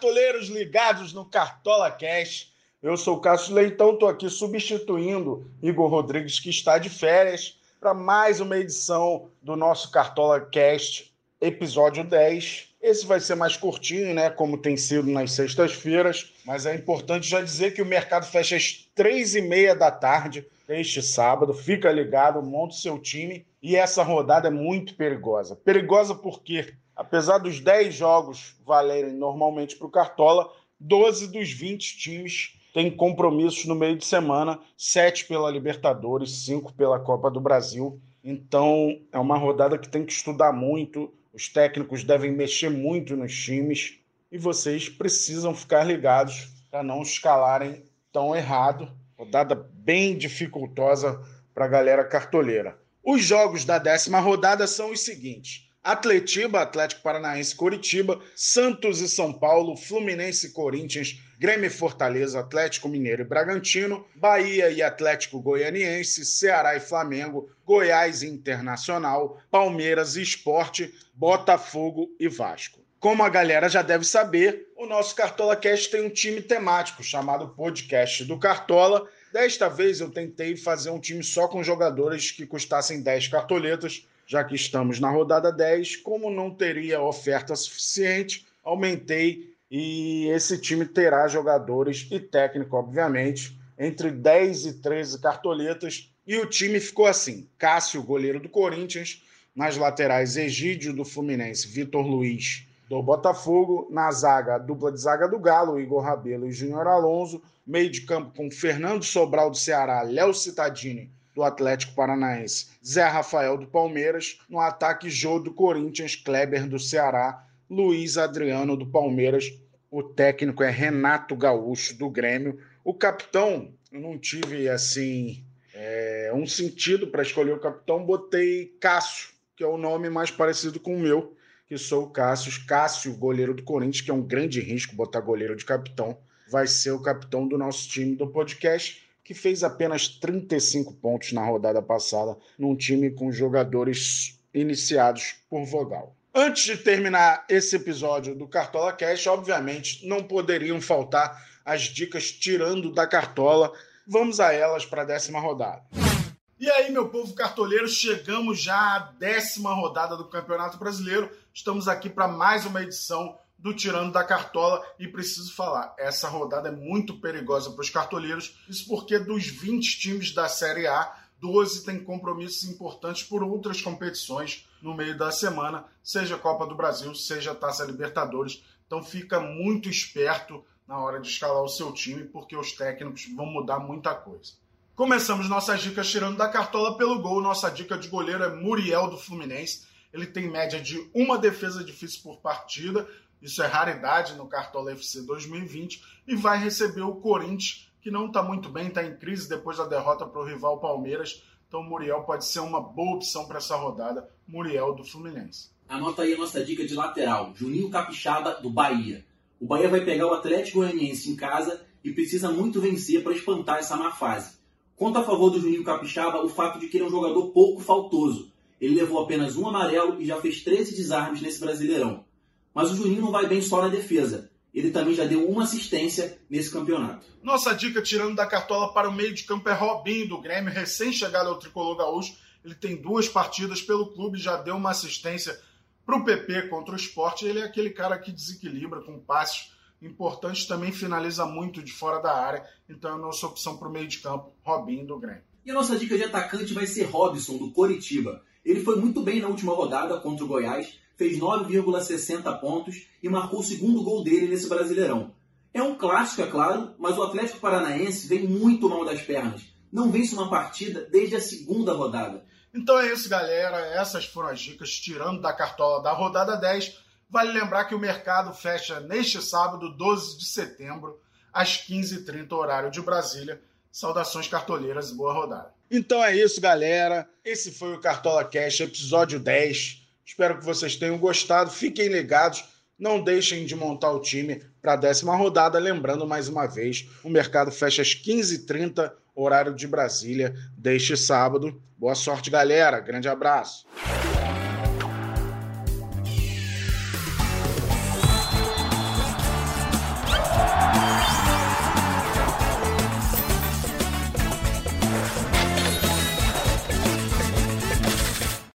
cartoleiros ligados no Cartola Cash. Eu sou o Cássio Leitão, estou aqui substituindo Igor Rodrigues, que está de férias, para mais uma edição do nosso Cartola Cast, episódio 10. Esse vai ser mais curtinho, né? Como tem sido nas sextas-feiras, mas é importante já dizer que o mercado fecha às três e meia da tarde este sábado. Fica ligado, monte seu time. E essa rodada é muito perigosa. Perigosa porque apesar dos 10 jogos valerem normalmente para o Cartola, 12 dos 20 times têm compromissos no meio de semana, 7 pela Libertadores, 5 pela Copa do Brasil. Então é uma rodada que tem que estudar muito, os técnicos devem mexer muito nos times e vocês precisam ficar ligados para não escalarem tão errado. Rodada bem dificultosa para a galera cartoleira. Os jogos da décima rodada são os seguintes: Atletiba, Atlético Paranaense, Coritiba, Santos e São Paulo, Fluminense e Corinthians, Grêmio e Fortaleza, Atlético Mineiro e Bragantino, Bahia e Atlético Goianiense, Ceará e Flamengo, Goiás e Internacional, Palmeiras e Esporte, Botafogo e Vasco. Como a galera já deve saber, o nosso Cartola Cast tem um time temático chamado Podcast do Cartola. Desta vez eu tentei fazer um time só com jogadores que custassem 10 cartoletas já que estamos na rodada 10, como não teria oferta suficiente, aumentei e esse time terá jogadores e técnico, obviamente, entre 10 e 13 cartoletas. E o time ficou assim: Cássio, goleiro do Corinthians, nas laterais, Egídio do Fluminense, Vitor Luiz do Botafogo, na zaga, dupla de zaga do Galo, Igor Rabelo e Júnior Alonso, meio de campo com Fernando Sobral do Ceará, Léo Cittadini do Atlético Paranaense, Zé Rafael do Palmeiras, no ataque Jô do Corinthians, Kleber do Ceará, Luiz Adriano do Palmeiras, o técnico é Renato Gaúcho do Grêmio, o capitão, eu não tive assim é, um sentido para escolher o capitão, botei Cássio, que é o nome mais parecido com o meu, que sou o Cássio, Cássio, goleiro do Corinthians, que é um grande risco botar goleiro de capitão, vai ser o capitão do nosso time do podcast que fez apenas 35 pontos na rodada passada num time com jogadores iniciados por Vogal. Antes de terminar esse episódio do Cartola Cash, obviamente não poderiam faltar as dicas tirando da cartola. Vamos a elas para a décima rodada. E aí, meu povo cartoleiro, chegamos já à décima rodada do Campeonato Brasileiro. Estamos aqui para mais uma edição do Tirando da Cartola e preciso falar, essa rodada é muito perigosa para os cartoleiros, isso porque dos 20 times da Série A, 12 têm compromissos importantes por outras competições no meio da semana, seja Copa do Brasil, seja Taça Libertadores. Então fica muito esperto na hora de escalar o seu time, porque os técnicos vão mudar muita coisa. Começamos nossas dicas tirando da cartola pelo gol. Nossa dica de goleiro é Muriel do Fluminense. Ele tem média de uma defesa difícil por partida, isso é raridade no Cartola FC 2020 e vai receber o Corinthians, que não está muito bem, está em crise depois da derrota para o rival Palmeiras. Então, Muriel pode ser uma boa opção para essa rodada. Muriel do Fluminense. Anota aí a nossa dica de lateral: Juninho Capixaba do Bahia. O Bahia vai pegar o Atlético Goianiense em casa e precisa muito vencer para espantar essa má fase. Conta a favor do Juninho Capixaba o fato de que ele é um jogador pouco faltoso. Ele levou apenas um amarelo e já fez 13 desarmes nesse Brasileirão. Mas o Juninho não vai bem só na defesa. Ele também já deu uma assistência nesse campeonato. Nossa dica tirando da cartola para o meio de campo é Robinho do Grêmio, recém-chegado ao tricolor gaúcho. Ele tem duas partidas pelo clube, já deu uma assistência para o PP contra o esporte. Ele é aquele cara que desequilibra com passes importantes, também finaliza muito de fora da área. Então é a nossa opção para o meio de campo, Robinho do Grêmio. E a nossa dica de atacante vai ser Robson do Coritiba. Ele foi muito bem na última rodada contra o Goiás fez 9,60 pontos e marcou o segundo gol dele nesse Brasileirão. É um clássico, é claro, mas o Atlético Paranaense vem muito mal das pernas. Não vence uma partida desde a segunda rodada. Então é isso, galera. Essas foram as dicas tirando da cartola da rodada 10. Vale lembrar que o mercado fecha neste sábado, 12 de setembro, às 15h30, horário de Brasília. Saudações cartoleiras e boa rodada. Então é isso, galera. Esse foi o Cartola Cash, episódio 10. Espero que vocês tenham gostado. Fiquem ligados. Não deixem de montar o time para a décima rodada. Lembrando mais uma vez: o mercado fecha às 15h30, horário de Brasília, deste sábado. Boa sorte, galera. Grande abraço.